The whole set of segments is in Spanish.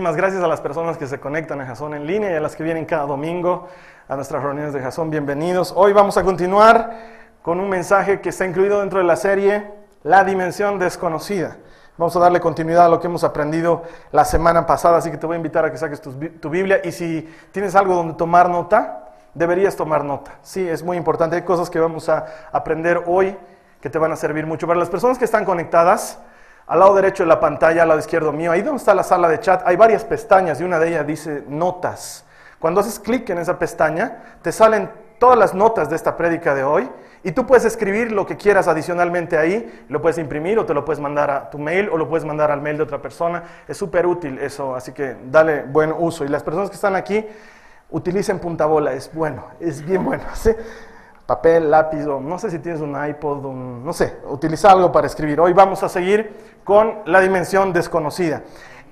Muchísimas gracias a las personas que se conectan a Jason en línea y a las que vienen cada domingo a nuestras reuniones de Jason. Bienvenidos. Hoy vamos a continuar con un mensaje que está incluido dentro de la serie La Dimensión Desconocida. Vamos a darle continuidad a lo que hemos aprendido la semana pasada, así que te voy a invitar a que saques tu, tu Biblia y si tienes algo donde tomar nota, deberías tomar nota. Sí, es muy importante. Hay cosas que vamos a aprender hoy que te van a servir mucho. Para las personas que están conectadas, al lado derecho de la pantalla, al lado izquierdo mío, ahí donde está la sala de chat, hay varias pestañas y una de ellas dice notas. Cuando haces clic en esa pestaña, te salen todas las notas de esta prédica de hoy y tú puedes escribir lo que quieras adicionalmente ahí, lo puedes imprimir o te lo puedes mandar a tu mail o lo puedes mandar al mail de otra persona. Es súper útil eso, así que dale buen uso. Y las personas que están aquí, utilicen punta bola, es bueno, es bien bueno. ¿sí? Papel, lápiz, no sé si tienes un iPod, un- no sé, utiliza algo para escribir. Hoy vamos a seguir con la dimensión desconocida,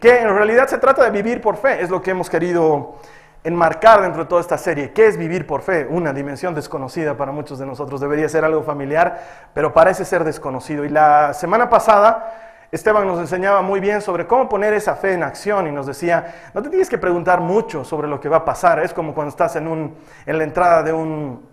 que en realidad se trata de vivir por fe, es lo que hemos querido enmarcar dentro de toda esta serie. ¿Qué es vivir por fe? Una dimensión desconocida para muchos de nosotros. Debería ser algo familiar, pero parece ser desconocido. Y la semana pasada Esteban nos enseñaba muy bien sobre cómo poner esa fe en acción y nos decía, no te tienes que preguntar mucho sobre lo que va a pasar. Es como cuando estás en, un, en la entrada de un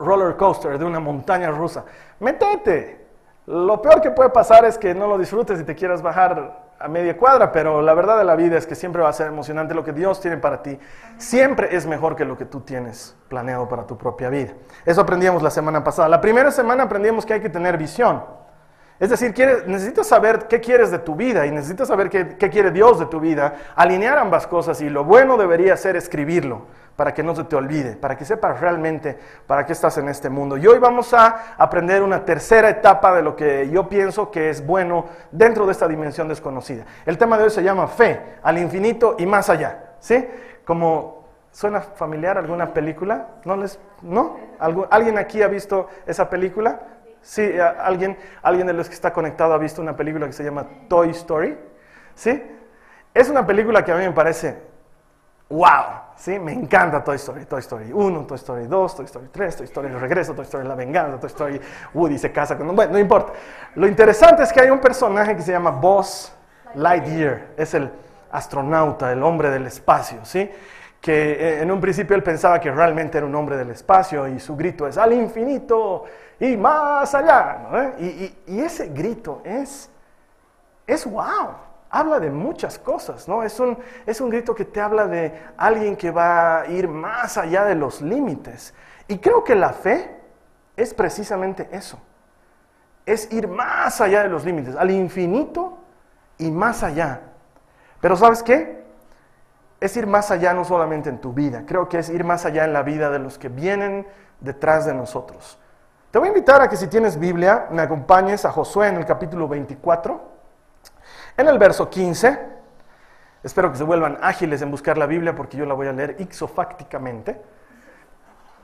roller coaster, de una montaña rusa. Métete. Lo peor que puede pasar es que no lo disfrutes y te quieras bajar a media cuadra, pero la verdad de la vida es que siempre va a ser emocionante lo que Dios tiene para ti. Siempre es mejor que lo que tú tienes planeado para tu propia vida. Eso aprendíamos la semana pasada. La primera semana aprendimos que hay que tener visión. Es decir, necesitas saber qué quieres de tu vida y necesitas saber qué, qué quiere Dios de tu vida, alinear ambas cosas y lo bueno debería ser escribirlo para que no se te olvide, para que sepas realmente para qué estás en este mundo. Y hoy vamos a aprender una tercera etapa de lo que yo pienso que es bueno dentro de esta dimensión desconocida. El tema de hoy se llama fe, al infinito y más allá. ¿Sí? Como ¿Suena familiar alguna película? ¿No les, no? ¿Algu- ¿Alguien aquí ha visto esa película? Sí, alguien, alguien de los que está conectado ha visto una película que se llama Toy Story. ¿Sí? Es una película que a mí me parece, wow, ¿sí? Me encanta Toy Story. Toy Story 1, Toy Story 2, Toy Story 3, Toy Story Regreso, Toy Story La Venganza, Toy Story Woody se casa con... Bueno, no importa. Lo interesante es que hay un personaje que se llama Buzz Lightyear. Es el astronauta, el hombre del espacio, ¿sí? Que eh, en un principio él pensaba que realmente era un hombre del espacio y su grito es al infinito y más allá, ¿no? ¿Eh? Y, y- y ese grito es es wow. Habla de muchas cosas, ¿no? Es un, es un grito que te habla de alguien que va a ir más allá de los límites. Y creo que la fe es precisamente eso. Es ir más allá de los límites, al infinito y más allá. Pero ¿sabes qué? Es ir más allá no solamente en tu vida, creo que es ir más allá en la vida de los que vienen detrás de nosotros. Te voy a invitar a que si tienes Biblia, me acompañes a Josué en el capítulo 24. En el verso 15, espero que se vuelvan ágiles en buscar la Biblia porque yo la voy a leer ixofácticamente.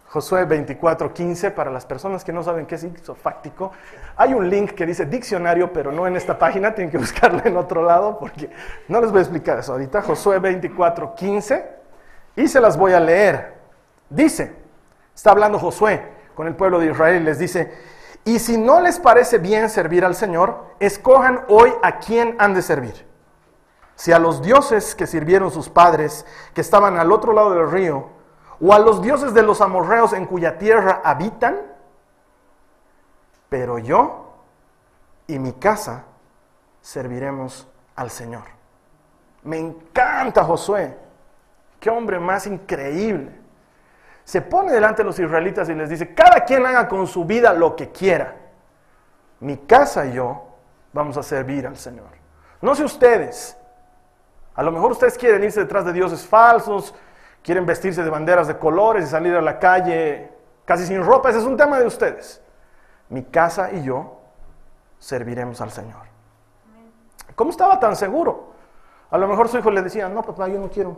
Josué 24, 15, para las personas que no saben qué es ixofáctico, hay un link que dice diccionario, pero no en esta página, tienen que buscarlo en otro lado porque no les voy a explicar eso ahorita. Josué 24, 15, y se las voy a leer. Dice, está hablando Josué con el pueblo de Israel les dice, y si no les parece bien servir al Señor, escojan hoy a quién han de servir. Si a los dioses que sirvieron sus padres, que estaban al otro lado del río, o a los dioses de los amorreos en cuya tierra habitan, pero yo y mi casa serviremos al Señor. Me encanta Josué. Qué hombre más increíble. Se pone delante de los israelitas y les dice, cada quien haga con su vida lo que quiera. Mi casa y yo vamos a servir al Señor. No sé ustedes. A lo mejor ustedes quieren irse detrás de dioses falsos, quieren vestirse de banderas de colores y salir a la calle casi sin ropa. Ese es un tema de ustedes. Mi casa y yo serviremos al Señor. ¿Cómo estaba tan seguro? A lo mejor su hijo le decía, no, papá, yo no quiero.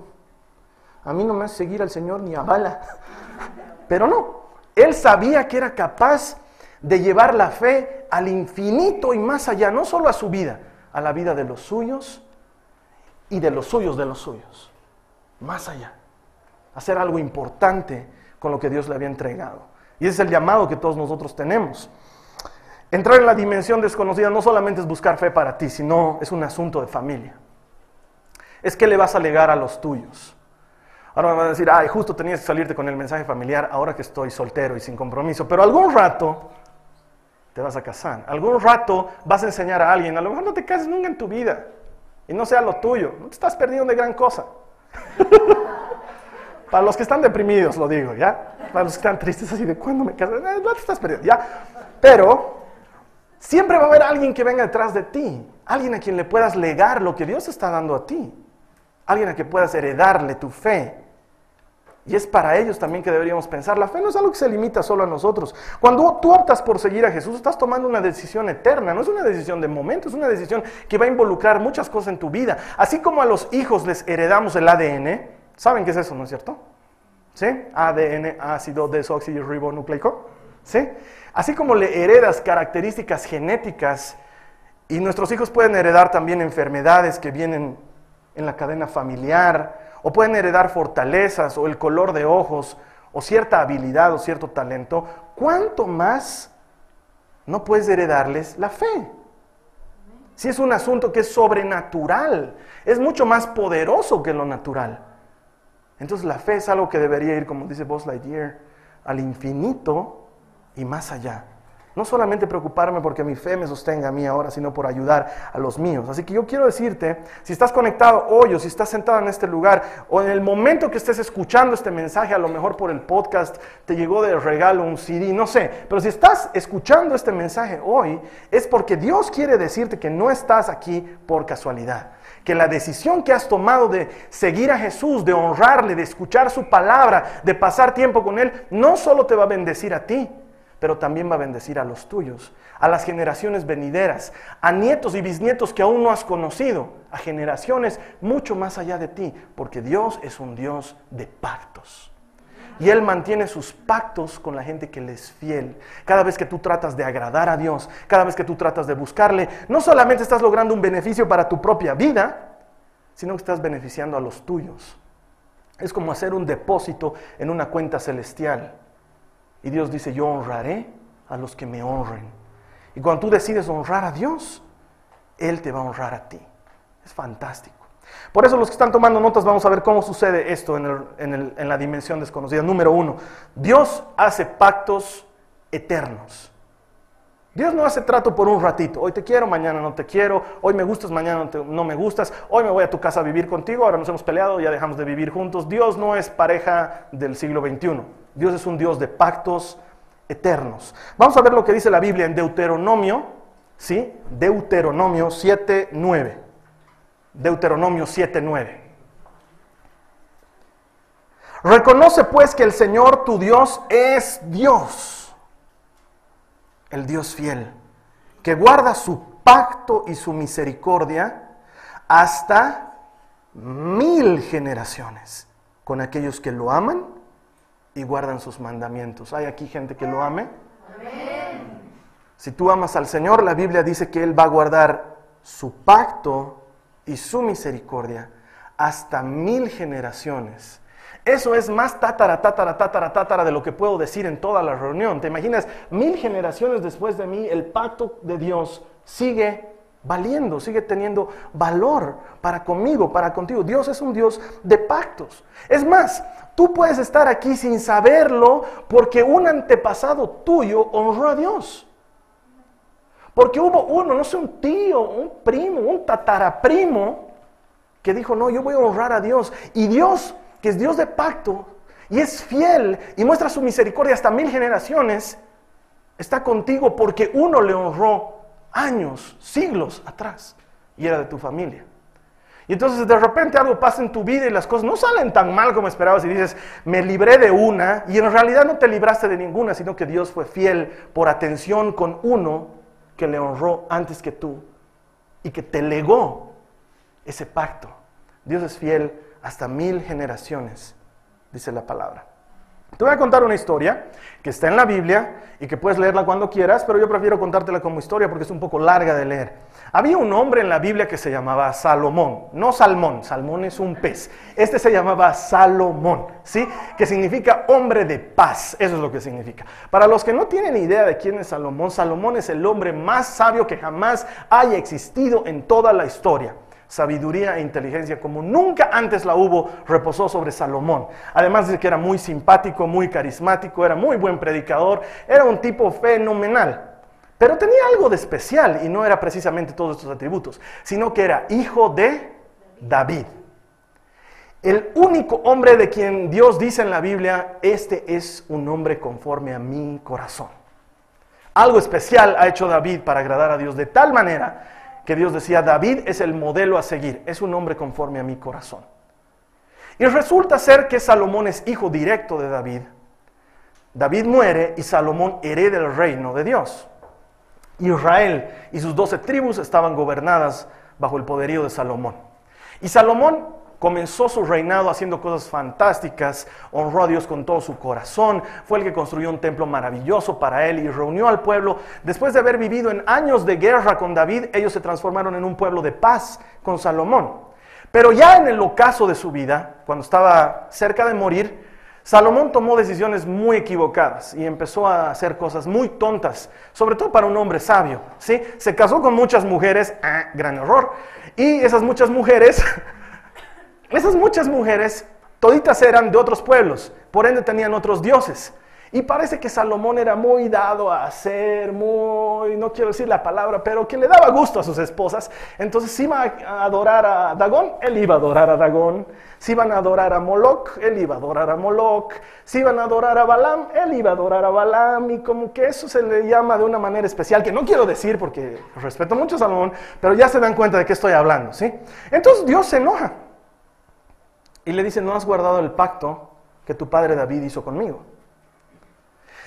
A mí no me hace seguir al Señor ni a bala. Pero no, él sabía que era capaz de llevar la fe al infinito y más allá, no solo a su vida, a la vida de los suyos y de los suyos de los suyos. Más allá. Hacer algo importante con lo que Dios le había entregado. Y ese es el llamado que todos nosotros tenemos. Entrar en la dimensión desconocida no solamente es buscar fe para ti, sino es un asunto de familia. Es que le vas a legar a los tuyos. Ahora me van a decir, ay, justo tenías que salirte con el mensaje familiar ahora que estoy soltero y sin compromiso. Pero algún rato te vas a casar. Algún rato vas a enseñar a alguien. A lo mejor no te cases nunca en tu vida. Y no sea lo tuyo. No te estás perdiendo de gran cosa. Para los que están deprimidos, lo digo, ¿ya? Para los que están tristes, así de cuándo me caso, eh, no te estás perdiendo, ¿ya? Pero siempre va a haber alguien que venga detrás de ti, alguien a quien le puedas legar lo que Dios está dando a ti, alguien a quien puedas heredarle tu fe. Y es para ellos también que deberíamos pensar. La fe no es algo que se limita solo a nosotros. Cuando tú optas por seguir a Jesús, estás tomando una decisión eterna. No es una decisión de momento, es una decisión que va a involucrar muchas cosas en tu vida. Así como a los hijos les heredamos el ADN, ¿saben qué es eso, no es cierto? ¿Sí? ADN, ácido desoxirribonucleico. ¿Sí? Así como le heredas características genéticas y nuestros hijos pueden heredar también enfermedades que vienen en la cadena familiar, o pueden heredar fortalezas o el color de ojos o cierta habilidad o cierto talento, ¿cuánto más no puedes heredarles la fe? Si es un asunto que es sobrenatural, es mucho más poderoso que lo natural. Entonces la fe es algo que debería ir, como dice Buzz Lightyear, al infinito y más allá. No solamente preocuparme porque mi fe me sostenga a mí ahora, sino por ayudar a los míos. Así que yo quiero decirte, si estás conectado hoy o si estás sentado en este lugar o en el momento que estés escuchando este mensaje, a lo mejor por el podcast te llegó de regalo un CD, no sé, pero si estás escuchando este mensaje hoy, es porque Dios quiere decirte que no estás aquí por casualidad que la decisión que has tomado de seguir a Jesús, de honrarle, de escuchar su palabra, de pasar tiempo con Él, no solo te va a bendecir a ti, pero también va a bendecir a los tuyos, a las generaciones venideras, a nietos y bisnietos que aún no has conocido, a generaciones mucho más allá de ti, porque Dios es un Dios de pactos. Y Él mantiene sus pactos con la gente que le es fiel. Cada vez que tú tratas de agradar a Dios, cada vez que tú tratas de buscarle, no solamente estás logrando un beneficio para tu propia vida, sino que estás beneficiando a los tuyos. Es como hacer un depósito en una cuenta celestial. Y Dios dice, yo honraré a los que me honren. Y cuando tú decides honrar a Dios, Él te va a honrar a ti. Es fantástico. Por eso los que están tomando notas vamos a ver cómo sucede esto en, en la dimensión desconocida. Número uno, Dios hace pactos eternos. Dios no hace trato por un ratito. Hoy te quiero, mañana no te quiero. Hoy me gustas, mañana no, me gustas. Hoy me voy a tu casa a vivir contigo. Ahora nos hemos peleado, ya dejamos de vivir juntos. Dios no es pareja del siglo XXI. Dios es un Dios de pactos eternos. Vamos a ver lo que dice la Biblia en Deuteronomio, ¿sí? Deuteronomio 7.9. Deuteronomio 7.9. Reconoce pues que el Señor tu Dios es Dios el Dios fiel, que guarda su pacto y su misericordia hasta mil generaciones con aquellos que lo aman y guardan sus mandamientos. ¿Hay aquí gente que lo ame? Si tú amas al Señor, la Biblia dice que Él va a guardar su pacto y su misericordia hasta mil generaciones eso es más tátara, tátara, tátara, tátara de lo que puedo decir en toda la reunión. ¿Te imaginas? Mil generaciones después de mí, el pacto de Dios sigue valiendo, sigue teniendo valor para conmigo, para contigo. Dios es un Dios de pactos. Es más, tú puedes estar aquí sin saberlo porque un antepasado tuyo honró a Dios. Porque hubo uno, no sé, un tío, un primo, un tataraprimo, que dijo, no, yo voy a honrar a Dios. Y Dios que es Dios de pacto, y es fiel y muestra su misericordia hasta mil generaciones, está contigo porque uno le honró años, siglos atrás y era de tu familia. Y entonces de repente algo pasa en tu vida y las cosas no salen tan mal como esperabas y dices, me libré de una y en realidad no te libraste de ninguna, sino que Dios fue fiel por atención con uno que le honró antes que tú y que te legó ese pacto. Dios es fiel hasta mil generaciones, dice la palabra. Te voy a contar una historia que está en la Biblia y que puedes leerla cuando quieras, pero yo prefiero contártela como historia porque es un poco larga de leer. Había un hombre en la Biblia que se llamaba Salomón, no Salmón, Salmón es un pez. Este se llamaba Salomón, ¿sí? Que significa hombre de paz, eso es lo que significa. Para los que no tienen idea de quién es Salomón, Salomón es el hombre más sabio que jamás haya existido en toda la historia sabiduría e inteligencia como nunca antes la hubo, reposó sobre Salomón. Además de que era muy simpático, muy carismático, era muy buen predicador, era un tipo fenomenal. Pero tenía algo de especial y no era precisamente todos estos atributos, sino que era hijo de David. El único hombre de quien Dios dice en la Biblia, este es un hombre conforme a mi corazón. Algo especial ha hecho David para agradar a Dios de tal manera que Dios decía, David es el modelo a seguir, es un hombre conforme a mi corazón. Y resulta ser que Salomón es hijo directo de David. David muere y Salomón hereda el reino de Dios. Israel y sus doce tribus estaban gobernadas bajo el poderío de Salomón. Y Salomón comenzó su reinado haciendo cosas fantásticas, honró a Dios con todo su corazón, fue el que construyó un templo maravilloso para él y reunió al pueblo. Después de haber vivido en años de guerra con David, ellos se transformaron en un pueblo de paz con Salomón. Pero ya en el ocaso de su vida, cuando estaba cerca de morir, Salomón tomó decisiones muy equivocadas y empezó a hacer cosas muy tontas, sobre todo para un hombre sabio. ¿sí? Se casó con muchas mujeres, ah, gran error, y esas muchas mujeres esas muchas mujeres, toditas eran de otros pueblos, por ende tenían otros dioses. Y parece que Salomón era muy dado a hacer, muy, no quiero decir la palabra, pero que le daba gusto a sus esposas. Entonces, si iba a adorar a Dagón, él iba a adorar a Dagón. Si iban a adorar a Moloch, él iba a adorar a Moloch. Si iban a adorar a Balaam, él iba a adorar a Balaam. Y como que eso se le llama de una manera especial, que no quiero decir porque respeto mucho a Salomón, pero ya se dan cuenta de qué estoy hablando, ¿sí? Entonces Dios se enoja. Y le dice, no has guardado el pacto que tu padre David hizo conmigo.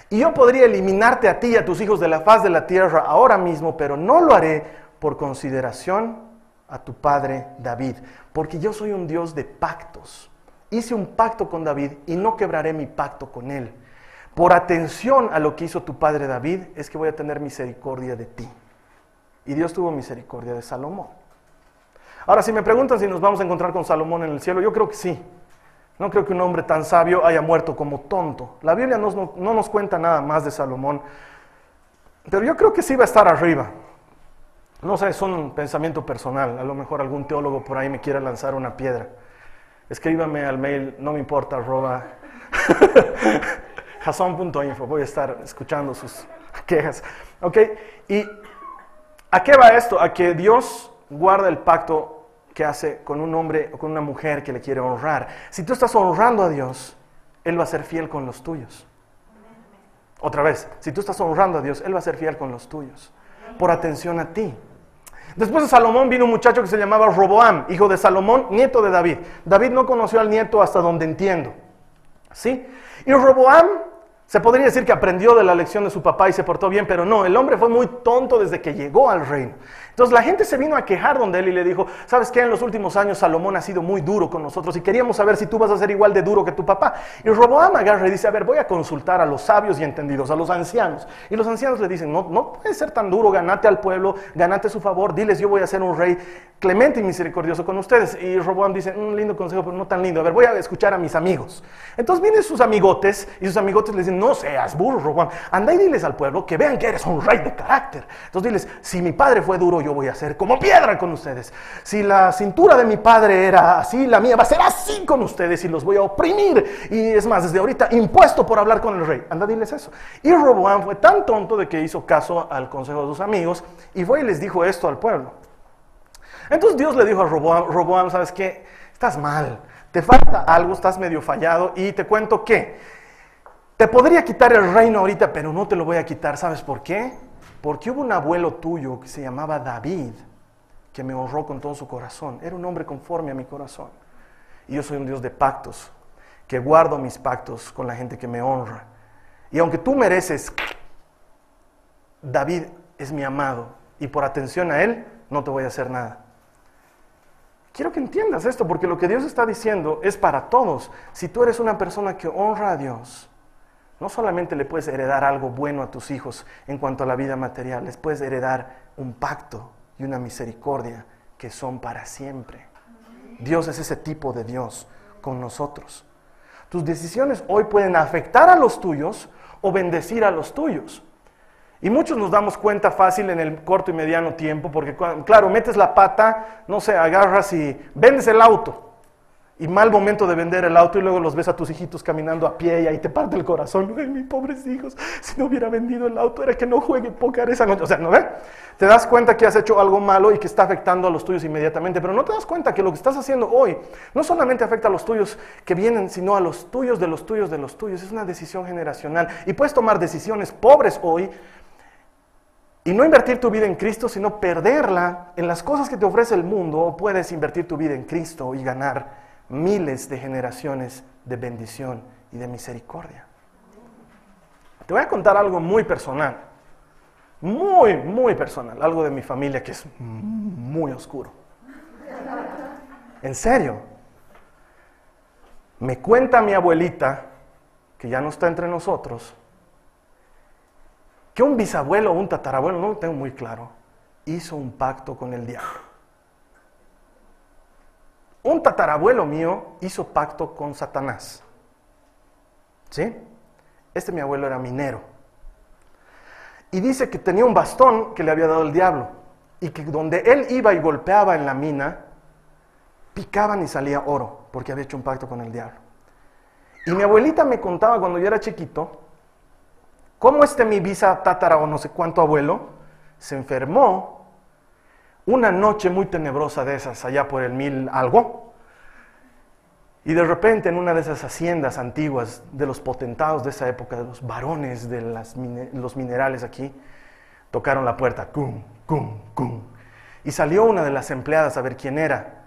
Y yo podría eliminarte a ti y a tus hijos de la faz de la tierra ahora mismo, pero no lo haré por consideración a tu padre David, porque yo soy un Dios de pactos. Hice un pacto con David y no quebraré mi pacto con él. Por atención a lo que hizo tu padre David, es que voy a tener misericordia de ti. Y Dios tuvo misericordia de Salomón. Ahora, si me preguntan si nos vamos a encontrar con Salomón en el cielo, yo creo que sí. No creo que un hombre tan sabio haya muerto como tonto. La Biblia no, nos cuenta nada más de Salomón, pero yo creo que sí va a estar arriba. No sé, es un pensamiento personal. A lo mejor algún teólogo por ahí me quiera lanzar una piedra. Escríbame al mail, no me importa, arroba jason.info. Voy a estar escuchando sus quejas. ¿Ok? ¿Y a qué va esto? A que Dios guarda el pacto que hace con un hombre o con una mujer que le quiere honrar. Si tú estás honrando a Dios, Él va a ser fiel con los tuyos. Otra vez, si tú estás honrando a Dios, Él va a ser fiel con los tuyos. Por atención a ti. Después de Salomón vino un muchacho que se llamaba Roboam, hijo de Salomón, nieto de David. David no conoció al nieto hasta donde entiendo. ¿Sí? Y Roboam se podría decir que aprendió de la lección de su papá y se portó bien, pero no, el hombre fue muy tonto desde que llegó al reino. Entonces la gente se vino a quejar donde él y le dijo, ¿sabes qué? En los últimos años Salomón ha sido muy duro con nosotros y queríamos saber si tú vas a ser igual de duro que tu papá. Y Roboam agarra y dice, a ver, voy a consultar a los sabios y entendidos, a los ancianos. Y los ancianos le dicen, no, no puede ser tan duro, ganate al pueblo, ganate su favor, diles, yo voy a ser un rey clemente y misericordioso con ustedes. Y Roboam dice, un lindo consejo, pero no tan lindo. A ver, voy a escuchar a mis amigos. Entonces vienen sus amigotes y sus amigotes le dicen, no seas burro, Roboam, anda y diles al pueblo que vean que eres un rey de carácter. Entonces diles, si mi padre fue duro, yo voy a ser como piedra con ustedes. Si la cintura de mi padre era así, la mía va a ser así con ustedes y los voy a oprimir. Y es más, desde ahorita impuesto por hablar con el rey. Anda, diles eso. Y Roboam fue tan tonto de que hizo caso al consejo de sus amigos y fue y les dijo esto al pueblo. Entonces Dios le dijo a Roboam, Roboam, ¿sabes qué? Estás mal. Te falta algo, estás medio fallado y te cuento que te podría quitar el reino ahorita, pero no te lo voy a quitar. ¿Sabes por qué? Porque hubo un abuelo tuyo que se llamaba David, que me honró con todo su corazón. Era un hombre conforme a mi corazón. Y yo soy un Dios de pactos, que guardo mis pactos con la gente que me honra. Y aunque tú mereces, David es mi amado, y por atención a él, no te voy a hacer nada. Quiero que entiendas esto, porque lo que Dios está diciendo es para todos. Si tú eres una persona que honra a Dios, no solamente le puedes heredar algo bueno a tus hijos en cuanto a la vida material, les puedes heredar un pacto y una misericordia que son para siempre. Dios es ese tipo de Dios con nosotros. Tus decisiones hoy pueden afectar a los tuyos o bendecir a los tuyos. Y muchos nos damos cuenta fácil en el corto y mediano tiempo, porque claro, metes la pata, no sé, agarras y vendes el auto. Y mal momento de vender el auto y luego los ves a tus hijitos caminando a pie y ahí te parte el corazón. Ay, mis pobres hijos, si no hubiera vendido el auto era que no juegue póker esa noche. O sea, ¿no ves? Te das cuenta que has hecho algo malo y que está afectando a los tuyos inmediatamente, pero no te das cuenta que lo que estás haciendo hoy no solamente afecta a los tuyos que vienen, sino a los tuyos de los tuyos de los tuyos. Es una decisión generacional. Y puedes tomar decisiones pobres hoy y no invertir tu vida en Cristo, sino perderla en las cosas que te ofrece el mundo, o puedes invertir tu vida en Cristo y ganar miles de generaciones de bendición y de misericordia. Te voy a contar algo muy personal, muy, muy personal, algo de mi familia que es muy oscuro. En serio, me cuenta mi abuelita, que ya no está entre nosotros, que un bisabuelo o un tatarabuelo, no lo tengo muy claro, hizo un pacto con el diablo. Un tatarabuelo mío hizo pacto con Satanás. ¿Sí? Este mi abuelo era minero. Y dice que tenía un bastón que le había dado el diablo. Y que donde él iba y golpeaba en la mina, picaban y salía oro, porque había hecho un pacto con el diablo. Y mi abuelita me contaba cuando yo era chiquito, cómo este mi bisa tatara o no sé cuánto abuelo se enfermó una noche muy tenebrosa de esas, allá por el mil algo, y de repente en una de esas haciendas antiguas de los potentados de esa época, de los varones de los minerales aquí, tocaron la puerta, cum, cum, cum. Y salió una de las empleadas a ver quién era.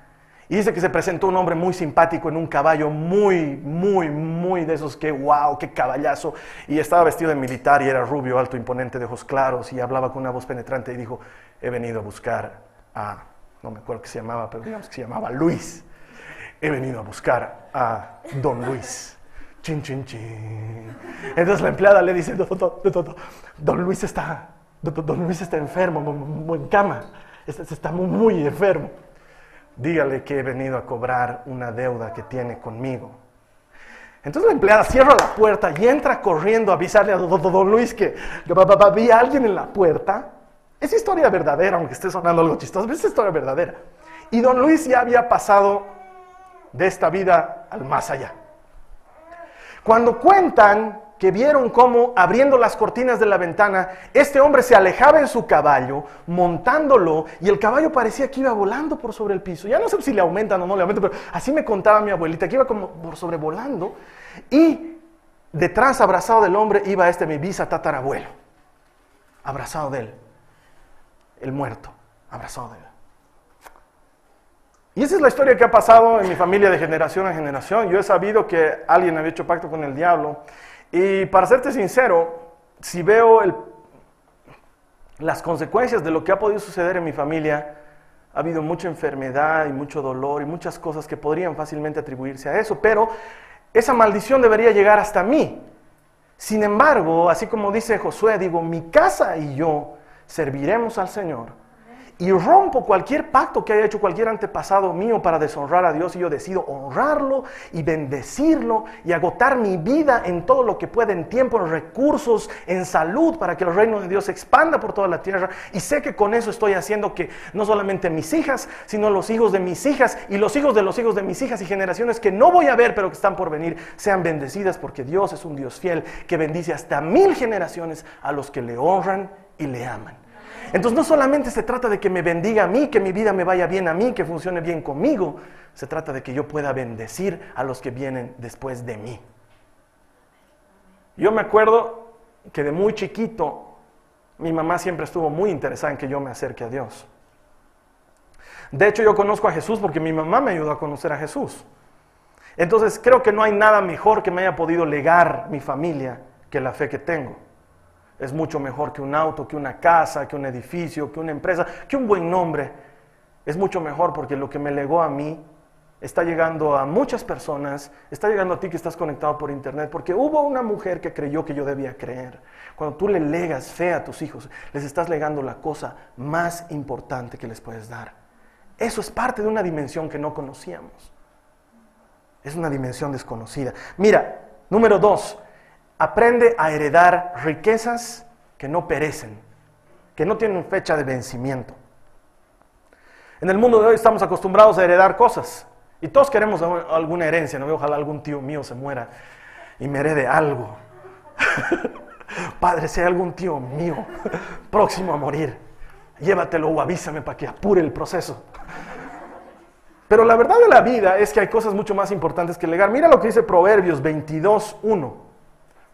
Y dice que se presentó un hombre muy simpático en un caballo muy, muy, muy de esos que, wow, qué caballazo. Y estaba vestido de militar y era rubio, alto, imponente, de ojos claros y hablaba con una voz penetrante y dijo, he venido a buscar a, no me acuerdo qué se llamaba, pero digamos que se llamaba Luis. He venido a buscar a don Luis. Chin, chin, chin. Entonces la empleada le dice, don, Luis está, don, Luis está enfermo, en cama, está, muy enfermo. Dígale que he venido a cobrar una deuda que tiene conmigo. Entonces la empleada cierra la puerta y entra corriendo a avisarle a don, Luis que había alguien en la puerta es historia verdadera, aunque esté sonando algo chistoso, pero es historia verdadera. Y don Luis ya había pasado de esta vida al más allá. Cuando cuentan que vieron cómo abriendo las cortinas de la ventana, este hombre se alejaba en su caballo, montándolo, y el caballo parecía que iba volando por sobre el piso. Ya no sé si le aumentan o no le aumentan, pero así me contaba mi abuelita, que iba como por sobrevolando, y detrás, abrazado del hombre, iba este mi bisa tatarabuelo, abrazado de él el muerto, abrazado de él. Y esa es la historia que ha pasado en mi familia de generación en generación. Yo he sabido que alguien había hecho pacto con el diablo. Y para serte sincero, si veo las consecuencias de lo que ha podido suceder en mi familia, ha habido mucha enfermedad y mucho dolor y muchas cosas que podrían fácilmente atribuirse a eso. Pero esa maldición debería llegar hasta mí. Sin embargo, así como dice Josué, digo, mi casa y yo serviremos al Señor y rompo cualquier pacto que haya hecho cualquier antepasado mío para deshonrar a Dios y yo decido honrarlo y bendecirlo y agotar mi vida en todo lo que pueda, en tiempo, en recursos, en salud, para que el reino de Dios se expanda por toda la tierra. Y sé que con eso estoy haciendo que no solamente mis hijas, sino los hijos de mis hijas y los hijos de los hijos de mis hijas y generaciones que no voy a ver, pero que están por venir, sean bendecidas porque Dios es un Dios fiel que bendice hasta mil generaciones a los que le honran y le aman. Entonces no solamente se trata de que me bendiga a mí, que mi vida me vaya bien a mí, que funcione bien conmigo, se trata de que yo pueda bendecir a los que vienen después de mí. Yo me acuerdo que de muy chiquito mi mamá siempre estuvo muy interesada en que yo me acerque a Dios. De hecho, yo conozco a Jesús porque mi mamá me ayudó a conocer a Jesús. Entonces, creo que no hay nada mejor que me haya podido legar mi familia que la fe que tengo. Es mucho mejor que un auto, que una casa, que un edificio, que una empresa, que un buen nombre. Es mucho mejor porque lo que me legó a mí está llegando a muchas personas, está llegando a ti que estás conectado por internet, porque hubo una mujer que creyó que yo debía creer. Cuando tú le legas fe a tus hijos, les estás legando la cosa más importante que les puedes dar. Eso es parte de una dimensión que no conocíamos. Es una dimensión desconocida. Mira, número dos, aprende a heredar riquezas que no perecen, que no tienen fecha de vencimiento. En el mundo de hoy estamos acostumbrados a heredar cosas y todos queremos alguna herencia, ¿no? Ojalá algún tío mío se muera y me herede algo. Padre, si hay algún tío mío próximo a morir, llévatelo o avísame para que apure el proceso. Pero la verdad de la vida es que hay cosas mucho más importantes que legar. Mira lo que dice Proverbios 22, 1.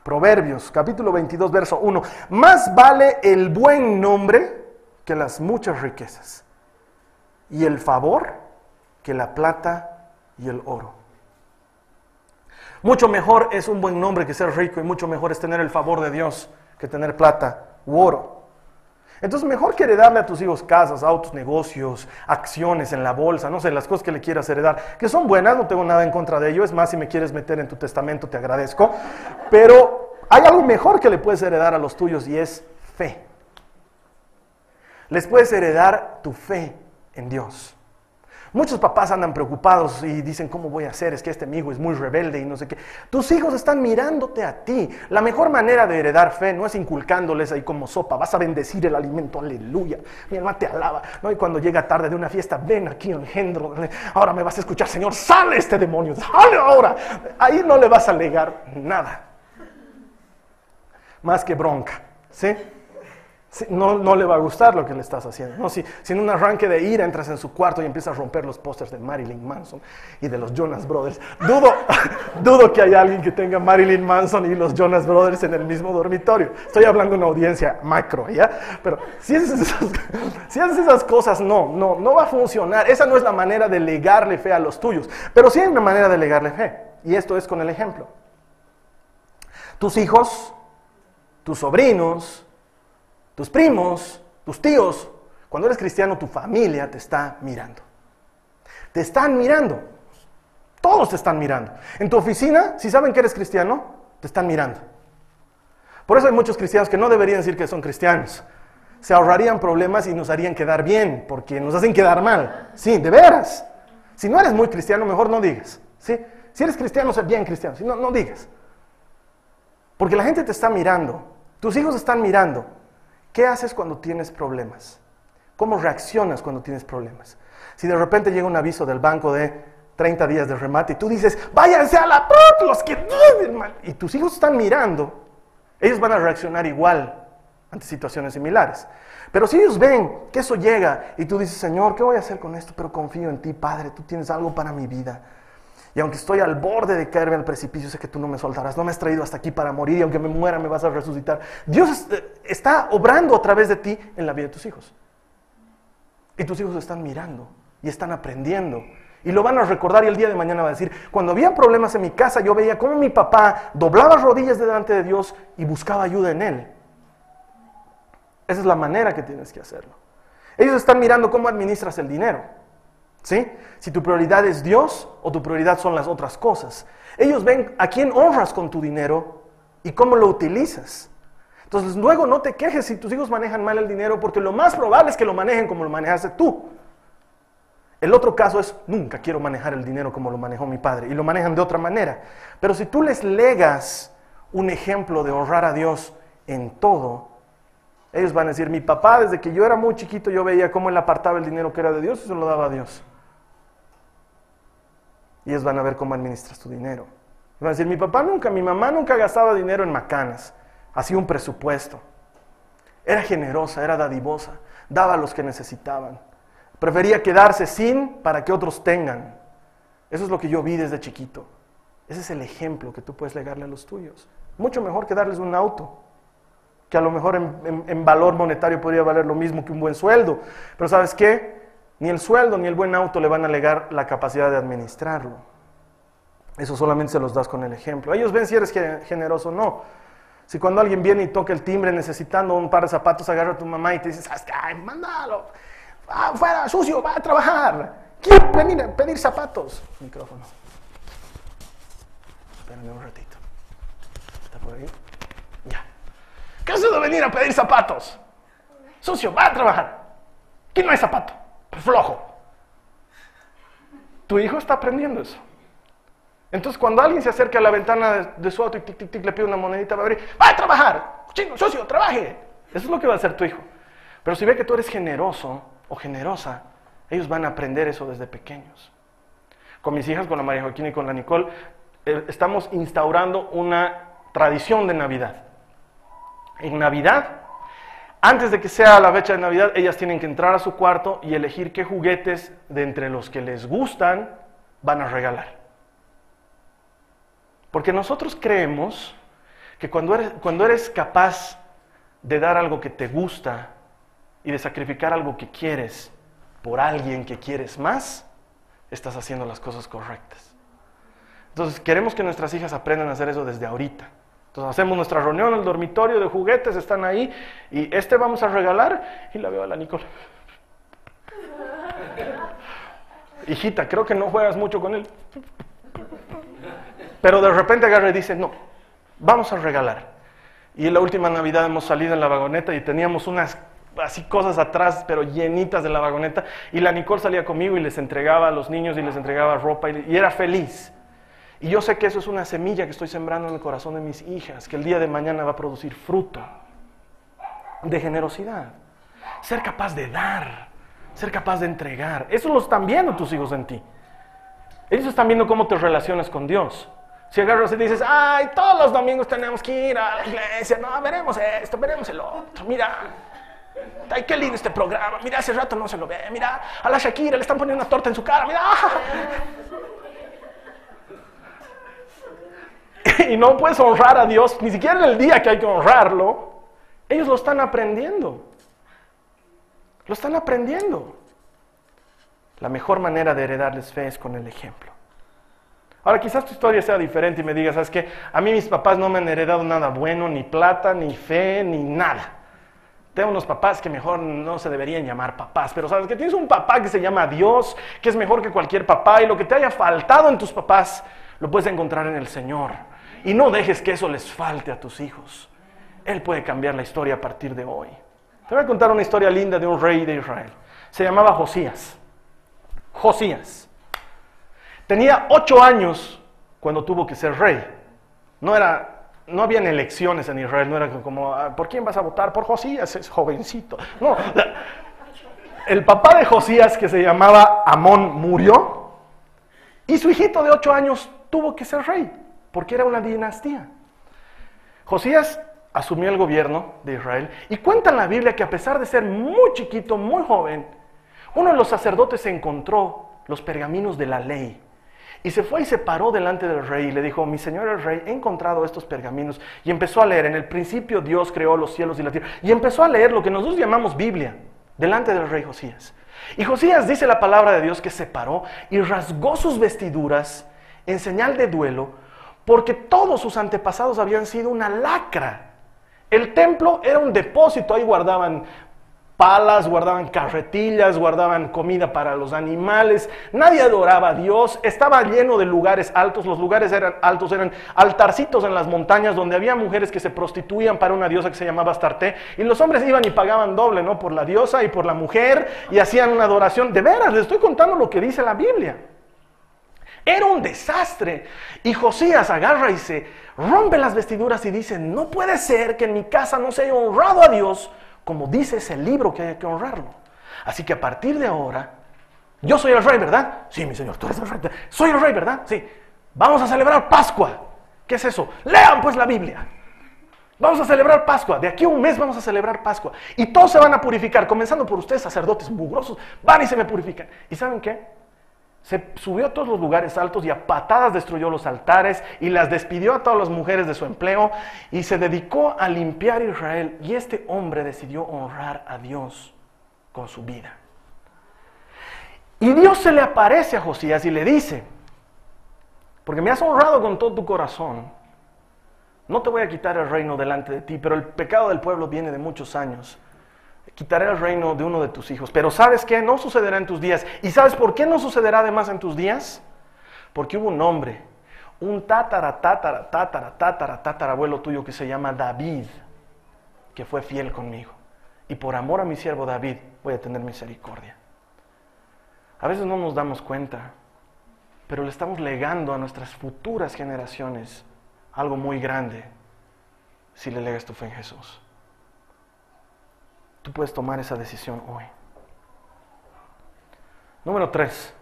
Proverbios, capítulo 22, verso 1. Más vale el buen nombre que las muchas riquezas, y el favor que la plata y el oro. Mucho mejor es un buen nombre que ser rico, y mucho mejor es tener el favor de Dios que tener plata u oro. Entonces, mejor que heredarle a tus hijos casas, autos, negocios, acciones en la bolsa, no sé, las cosas que le quieras heredar, que son buenas, no tengo nada en contra de ello, es más, si me quieres meter en tu testamento, te agradezco, pero hay algo mejor que le puedes heredar a los tuyos y es fe. Les puedes heredar tu fe en Dios. Muchos papás andan preocupados y dicen, ¿cómo voy a hacer? Es que este amigo es muy rebelde y no sé qué. Tus hijos están mirándote a ti. La mejor manera de heredar fe no es inculcándoles ahí como sopa. Vas a bendecir el alimento, aleluya. Mi alma te alaba. ¿no? Y cuando llega tarde de una fiesta, ven aquí, engendro. Ahora me vas a escuchar, Señor, sale este demonio, sale ahora. Ahí no le vas a legar nada. Más que bronca. ¿Sí? No, le va a gustar lo que le estás haciendo. No, si, en un arranque de ira entras en su cuarto y empiezas a romper los pósters de Marilyn Manson y de los Jonas Brothers, dudo, dudo que haya alguien que tenga Marilyn Manson y los Jonas Brothers en el mismo dormitorio. Estoy hablando de una audiencia macro, ¿ya? Pero si haces esas, si haces esas cosas, no, no, no va a funcionar. Esa no es la manera de legarle fe a los tuyos. Pero sí hay una manera de legarle fe. Y esto es con el ejemplo. Tus hijos, tus sobrinos, tus primos, tus tíos, cuando eres cristiano, tu familia te está mirando. Te están mirando. Todos te están mirando. En tu oficina, si saben que eres cristiano, te están mirando. Por eso hay muchos cristianos que no deberían decir que son cristianos. Se ahorrarían problemas y nos harían quedar bien, porque nos hacen quedar mal. Sí, de veras. Si no eres muy cristiano, mejor no digas. Si eres cristiano, sé bien cristiano. Si no, no digas. Porque la gente te está mirando. Tus hijos están mirando. ¿Qué haces cuando tienes problemas? ¿Cómo reaccionas cuando tienes problemas? Si de repente llega un aviso del banco de 30 días de remate y tú dices, váyanse a la los que y tus hijos están mirando, ellos van a reaccionar igual ante situaciones similares. Pero si ellos ven que eso llega y tú dices, Señor, ¿qué voy a hacer con esto? Pero confío en ti, Padre, tú tienes algo para mi vida. Y aunque estoy al borde de caerme al precipicio, sé que tú no me soltarás. No me has traído hasta aquí para morir y aunque me muera me vas a resucitar. Dios eh, está obrando a través de ti en la vida de tus hijos. Y tus hijos están mirando y están aprendiendo. Y lo van a recordar y el día de mañana va a decir, cuando había problemas en mi casa yo veía cómo mi papá doblaba rodillas delante de Dios y buscaba ayuda en Él. Esa es la manera que tienes que hacerlo. Ellos están mirando cómo administras el dinero. Si tu prioridad es Dios o tu prioridad son las otras cosas. Ellos ven a quién honras con tu dinero y cómo lo utilizas. Entonces luego no te quejes si tus hijos manejan mal el dinero porque lo más probable es que lo manejen como lo manejaste tú. El otro caso es, nunca quiero manejar el dinero como lo manejó mi padre y lo manejan de otra manera. Pero si tú les legas un ejemplo de honrar a Dios en todo, ellos van a decir, mi papá desde que yo era muy chiquito yo veía cómo él apartaba el dinero que era de Dios y se lo daba a Dios. Ellos van a ver cómo administras tu dinero. van a decir, mi papá nunca, mi mamá nunca gastaba dinero en macanas. Hacía un presupuesto. Era generosa, era dadivosa, daba a los que necesitaban. Prefería quedarse sin para que otros tengan. Eso es lo que yo vi desde chiquito. Ese es el ejemplo que tú puedes legarle a los tuyos. Mucho mejor que darles un auto, que a lo mejor en- en valor monetario podría valer lo mismo que un buen sueldo. Pero ¿sabes qué? Ni el sueldo ni el buen auto le van a legar la capacidad de administrarlo. Eso solamente se los das con el ejemplo. Ellos ven si eres ge- generoso o no. Si cuando alguien viene y toca el timbre necesitando un par de zapatos, agarra a tu mamá y te dices, "Haz que- ay, mándalo, Ah, fuera, sucio, va a trabajar. Quiero venir a pedir zapatos. Micrófono. Espérame un ratito. ¿Está por ahí? Ya. ¿Qué haces de venir a pedir zapatos? Sucio, va a trabajar. Aquí no hay zapato. Flojo. Tu hijo está aprendiendo eso. Entonces, cuando alguien se acerca a la ventana de, su auto y tic, tic, tic, le pide una monedita, va a abrir, ¡va a trabajar! ¡Chino, socio, trabaje! Eso es lo que va a hacer tu hijo. Pero si ve que tú eres generoso o generosa, ellos van a aprender eso desde pequeños. Con mis hijas, con la María Joaquín y con la Nicole, eh, estamos instaurando una tradición de Navidad. En Navidad, antes de que sea la fecha de Navidad, ellas tienen que entrar a su cuarto y elegir qué juguetes de entre los que les gustan van a regalar. Porque nosotros creemos que cuando eres, capaz de dar algo que te gusta y de sacrificar algo que quieres por alguien que quieres más, estás haciendo las cosas correctas. Entonces queremos que nuestras hijas aprendan a hacer eso desde ahorita. Entonces hacemos nuestra reunión el dormitorio de juguetes, están ahí y este vamos a regalar y la veo a la Nicole. Hijita, creo que no juegas mucho con él. Pero de repente agarra y dice, no, vamos a regalar. Y en la última Navidad hemos salido en la vagoneta y teníamos unas así cosas atrás, pero llenitas de la vagoneta. Y la Nicole salía conmigo y les entregaba a los niños y les entregaba ropa y era feliz. Y yo sé que eso es una semilla que estoy sembrando en el corazón de mis hijas, que el día de mañana va a producir fruto de generosidad. Ser capaz de dar, ser capaz de entregar. Eso lo están viendo tus hijos en ti. Ellos están viendo cómo te relacionas con Dios. Si agarras y dices, ay, todos los domingos tenemos que ir a la iglesia, no, veremos esto, veremos el otro, mira, ay, qué lindo este programa, mira, hace rato no se lo ve, mira, a la Shakira le están poniendo una torta en su cara, mira. Y no puedes honrar a Dios, ni siquiera en el día que hay que honrarlo, ellos lo están aprendiendo. Lo están aprendiendo. La mejor manera de heredarles fe es con el ejemplo. Ahora, quizás tu historia sea diferente y me digas, ¿sabes qué? A mí mis papás no me han heredado nada bueno, ni plata, ni fe, ni nada. Tengo unos papás que mejor no se deberían llamar papás, pero sabes que tienes un papá que se llama Dios, que es mejor que cualquier papá, y lo que te haya faltado en tus papás, lo puedes encontrar en el Señor. Y no dejes que eso les falte a tus hijos. Él puede cambiar la historia a partir de hoy. Te voy a contar una historia linda de un rey de Israel. Se llamaba Josías. Josías. Tenía ocho años cuando tuvo que ser rey. No era, no habían elecciones en Israel, no era como, ah, ¿por quién vas a votar? Por Josías, es jovencito. No, el papá de Josías, que se llamaba Amón, murió y su hijito de ocho años tuvo que ser rey, porque era una dinastía. Josías asumió el gobierno de Israel y cuenta en la Biblia que a pesar de ser muy chiquito, muy joven, uno de los sacerdotes encontró los pergaminos de la ley y se fue y se paró delante del rey y le dijo, mi señor el rey, he encontrado estos pergaminos y empezó a leer, en el principio Dios creó los cielos y la tierra y empezó a leer lo que nosotros llamamos Biblia delante del rey Josías. Y Josías dice la palabra de Dios que se paró y rasgó sus vestiduras en señal de duelo porque todos sus antepasados habían sido una lacra. El templo era un depósito, ahí guardaban palas, guardaban carretillas, guardaban comida para los animales. Nadie adoraba a Dios, estaba lleno de lugares altos. Los lugares eran altos, eran altarcitos en las montañas donde había mujeres que se prostituían para una diosa que se llamaba Astarte. Y los hombres iban y pagaban doble, ¿no? Por la diosa y por la mujer y hacían una adoración. De veras, les estoy contando lo que dice la Biblia. Era un desastre. Y Josías agarra y se rompe las vestiduras y dice, no puede ser que en mi casa no se haya honrado a Dios como dice ese libro que hay que honrarlo. Así que a partir de ahora, yo soy el rey, ¿verdad? Sí, mi señor, tú eres el rey. Soy el rey, ¿verdad? Sí. Vamos a celebrar Pascua. ¿Qué es eso? Lean pues la Biblia. Vamos a celebrar Pascua. De aquí a un mes vamos a celebrar Pascua. Y todos se van a purificar, comenzando por ustedes, sacerdotes mugrosos. Van y se me purifican. ¿Y saben qué? Se subió a todos los lugares altos y a patadas destruyó los altares y las despidió a todas las mujeres de su empleo y se dedicó a limpiar Israel. Y este hombre decidió honrar a Dios con su vida. Y Dios se le aparece a Josías y le dice, porque me has honrado con todo tu corazón, no te voy a quitar el reino delante de ti, pero el pecado del pueblo viene de muchos años. Quitaré el reino de uno de tus hijos. Pero ¿sabes qué? No sucederá en tus días. ¿Y sabes por qué no sucederá además en tus días? Porque hubo un hombre, un tátara, tátara, tátara, tátara, tátara tuyo que se llama David, que fue fiel conmigo. Y por amor a mi siervo David voy a tener misericordia. A veces no nos damos cuenta, pero le estamos legando a nuestras futuras generaciones algo muy grande si le legas tu fe en Jesús. Puedes tomar esa decisión hoy. Número tres,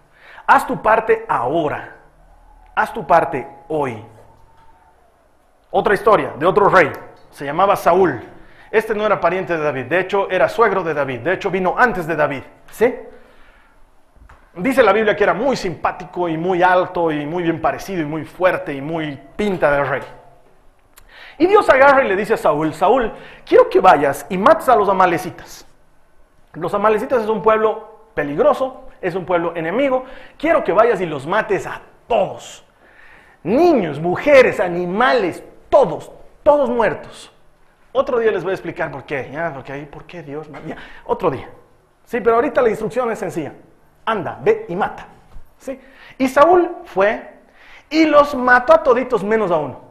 haz tu parte ahora. Haz tu parte hoy. Otra historia de otro rey. Se llamaba Saúl. Este no era pariente de David. De hecho, era suegro de David. De hecho, vino antes de David. ¿Sí? Dice la Biblia que era muy simpático y muy alto y muy bien parecido y muy fuerte y muy pinta del rey. Y Dios agarra y le dice a Saúl, Saúl, quiero que vayas y mates a los amalecitas. Los amalecitas es un pueblo peligroso, es un pueblo enemigo. Quiero que vayas y los mates a todos. Niños, mujeres, animales, todos, todos muertos. Otro día les voy a explicar por qué. Ya, porque ahí, ¿por qué Dios? Ya, otro día. Sí, pero ahorita la instrucción es sencilla anda, ve y mata. ¿Sí? Y Saúl fue y los mató a toditos menos a uno.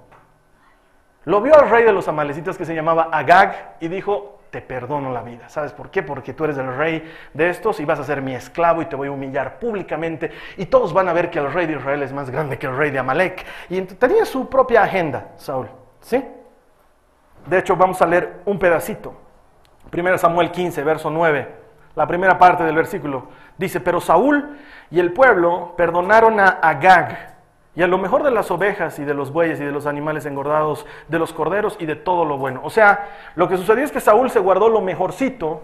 Lo vio al rey de los amalecitas que se llamaba Agag y dijo, te perdono la vida. ¿Sabes por qué? Porque tú eres el rey de estos y vas a ser mi esclavo y te voy a humillar públicamente y todos van a ver que el rey de Israel es más grande que el rey de Amalek. Y tenía su propia agenda, Saúl. ¿Sí? De hecho, vamos a leer un pedacito. 1 Samuel 15, verso 9, la primera parte del versículo. Dice, pero Saúl y el pueblo perdonaron a Agag y a lo mejor de las ovejas y de los bueyes y de los animales engordados, de los corderos y de todo lo bueno. O sea, lo que sucedió es que Saúl se guardó lo mejorcito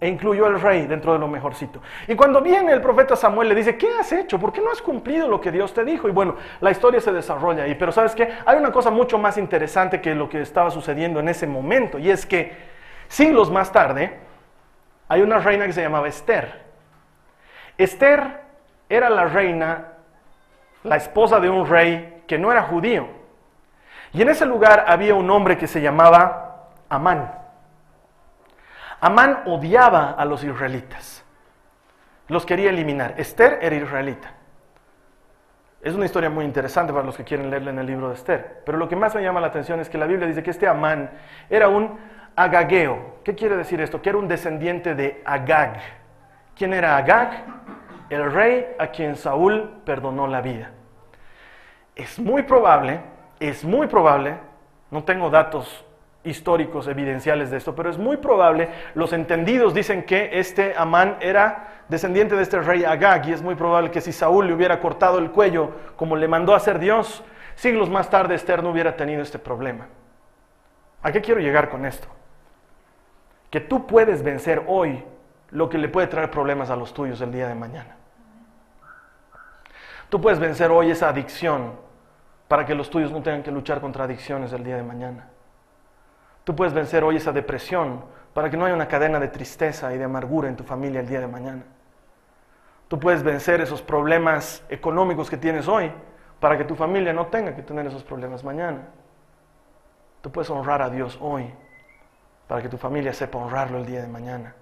e incluyó al rey dentro de lo mejorcito. Y cuando viene el profeta Samuel le dice, ¿qué has hecho? ¿Por qué no has cumplido lo que Dios te dijo? Y bueno, la historia se desarrolla ahí. Pero sabes qué? Hay una cosa mucho más interesante que lo que estaba sucediendo en ese momento. Y es que siglos más tarde hay una reina que se llamaba Esther. Esther era la reina, la esposa de un rey que no era judío. Y en ese lugar había un hombre que se llamaba Amán. Amán odiaba a los israelitas. Los quería eliminar. Esther era israelita. Es una historia muy interesante para los que quieren leerla en el libro de Esther. Pero lo que más me llama la atención es que la Biblia dice que este Amán era un agageo. ¿Qué quiere decir esto? Que era un descendiente de Agag. ¿Quién era Agag? El rey a quien Saúl perdonó la vida. Es muy probable, es muy probable, no tengo datos históricos evidenciales de esto, pero es muy probable, los entendidos dicen que este Amán era descendiente de este rey Agag y es muy probable que si Saúl le hubiera cortado el cuello como le mandó a hacer Dios, siglos más tarde Esther no hubiera tenido este problema. ¿A qué quiero llegar con esto? Que tú puedes vencer hoy lo que le puede traer problemas a los tuyos el día de mañana. Tú puedes vencer hoy esa adicción para que los tuyos no tengan que luchar contra adicciones el día de mañana. Tú puedes vencer hoy esa depresión para que no haya una cadena de tristeza y de amargura en tu familia el día de mañana. Tú puedes vencer esos problemas económicos que tienes hoy para que tu familia no tenga que tener esos problemas mañana. Tú puedes honrar a Dios hoy para que tu familia sepa honrarlo el día de mañana.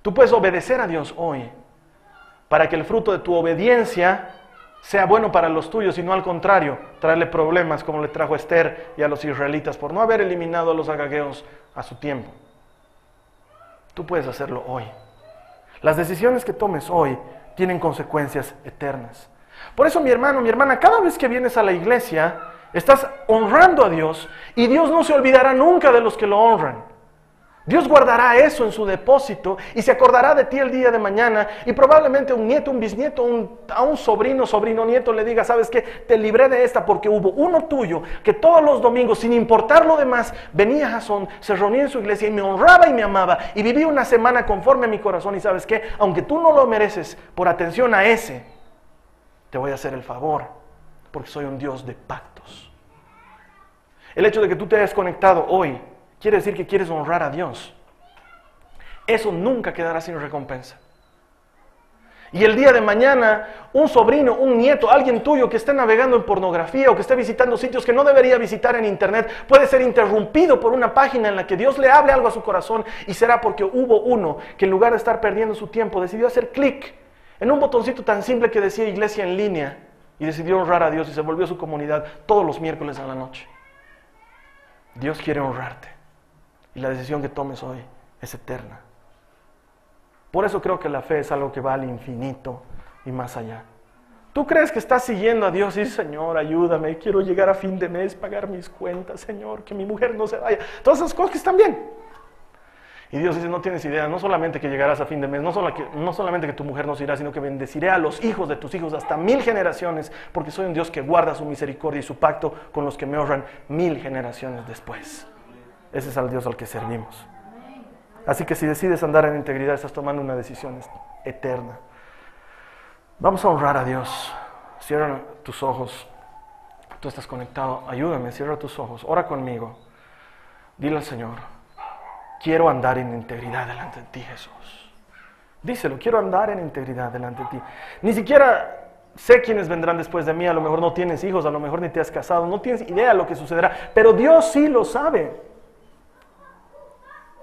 Tú puedes obedecer a Dios hoy para que el fruto de tu obediencia sea bueno para los tuyos y no al contrario, traerle problemas como le trajo a Esther y a los israelitas por no haber eliminado a los agagueos a su tiempo. Tú puedes hacerlo hoy. Las decisiones que tomes hoy tienen consecuencias eternas. Por eso mi hermano, mi hermana, cada vez que vienes a la iglesia, estás honrando a Dios y Dios no se olvidará nunca de los que lo honran. Dios guardará eso en su depósito y se acordará de ti el día de mañana. Y probablemente un nieto, un bisnieto, un- a un sobrino, sobrino nieto le diga, sabes qué, te libré de esta porque hubo uno tuyo que todos los domingos, sin importar lo demás, venía a Jasón, se reunía en su iglesia y me honraba y me amaba. Y vivía una semana conforme a mi corazón y sabes qué, aunque tú no lo mereces por atención a ese, te voy a hacer el favor porque soy un Dios de pactos. El hecho de que tú te hayas conectado hoy quiere decir que quieres honrar a Dios. Eso nunca quedará sin recompensa. Y el día de mañana, un sobrino, un nieto, alguien tuyo que esté navegando en pornografía o que esté visitando sitios que no debería visitar en internet, puede ser interrumpido por una página en la que Dios le hable algo a su corazón y será porque hubo uno que en lugar de estar perdiendo su tiempo decidió hacer clic en un botoncito tan simple que decía iglesia en línea y decidió honrar a Dios y se volvió su comunidad todos los miércoles a la noche. Dios quiere honrarte y la decisión que tomes hoy es eterna. Por eso creo que la fe es algo que va al infinito y más allá. Tú crees que estás siguiendo a Dios dices, Señor, ayúdame, quiero llegar a fin de mes, pagar mis cuentas, Señor, que mi mujer no se vaya. Todas esas cosas que están bien. Y Dios dice, no tienes idea, no solamente que llegarás a fin de mes, no, solamente que tu mujer no irá, sino que bendeciré a los hijos de tus hijos hasta mil generaciones, porque soy un Dios que guarda su misericordia y su pacto con los que me honran mil generaciones después. Ese es al Dios al que servimos. Así que si decides andar en integridad, estás tomando una decisión eterna. Vamos a honrar a Dios. Cierra tus ojos. Tú estás conectado. Ayúdame, cierra tus ojos. Ora conmigo. Dile al Señor, quiero andar en integridad delante de ti, Jesús. Díselo, quiero andar en integridad delante de ti. Ni siquiera sé quiénes vendrán después de mí. A lo mejor no tienes hijos, a lo mejor ni te has casado. No tienes idea de lo que sucederá. Pero Dios sí lo sabe.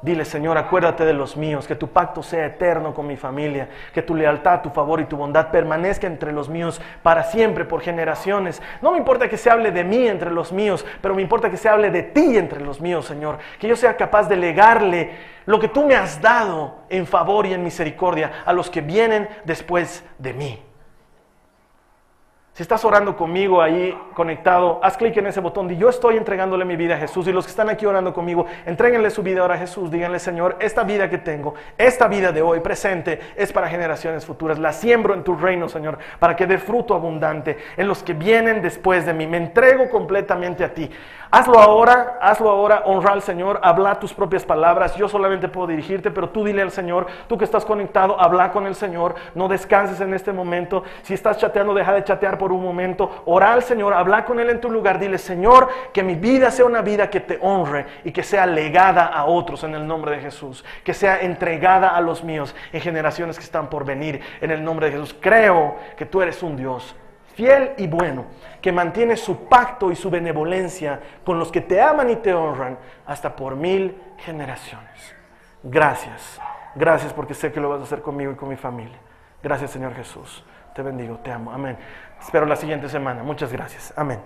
Dile, Señor, acuérdate de los míos, que tu pacto sea eterno con mi familia, que tu lealtad, tu favor y tu bondad permanezca entre los míos para siempre, por generaciones. No me importa que se hable de mí entre los míos, pero me importa que se hable de ti entre los míos, Señor. Que yo sea capaz de legarle lo que tú me has dado en favor y en misericordia a los que vienen después de mí. Si estás orando conmigo ahí conectado, haz clic en ese botón de yo estoy entregándole mi vida a Jesús. Y los que están aquí orando conmigo, entréguenle su vida ahora a Jesús. Díganle, Señor, esta vida que tengo, esta vida de hoy presente es para generaciones futuras. La siembro en tu reino, Señor, para que dé fruto abundante en los que vienen después de mí. Me entrego completamente a ti. Hazlo ahora, hazlo ahora, honra al Señor, habla tus propias palabras. Yo solamente puedo dirigirte, pero tú dile al Señor, tú que estás conectado, habla con el Señor. No descanses en este momento. Si estás chateando, deja de chatear por un momento. Ora al Señor, habla con Él en tu lugar. Dile, Señor, que mi vida sea una vida que te honre y que sea legada a otros en el nombre de Jesús. Que sea entregada a los míos en generaciones que están por venir en el nombre de Jesús. Creo que tú eres un Dios fiel y bueno, que mantiene su pacto y su benevolencia con los que te aman y te honran hasta por mil generaciones. Gracias, gracias porque sé que lo vas a hacer conmigo y con mi familia. Gracias Señor Jesús. Te bendigo, te amo. Amén. Espero la siguiente semana. Muchas gracias. Amén.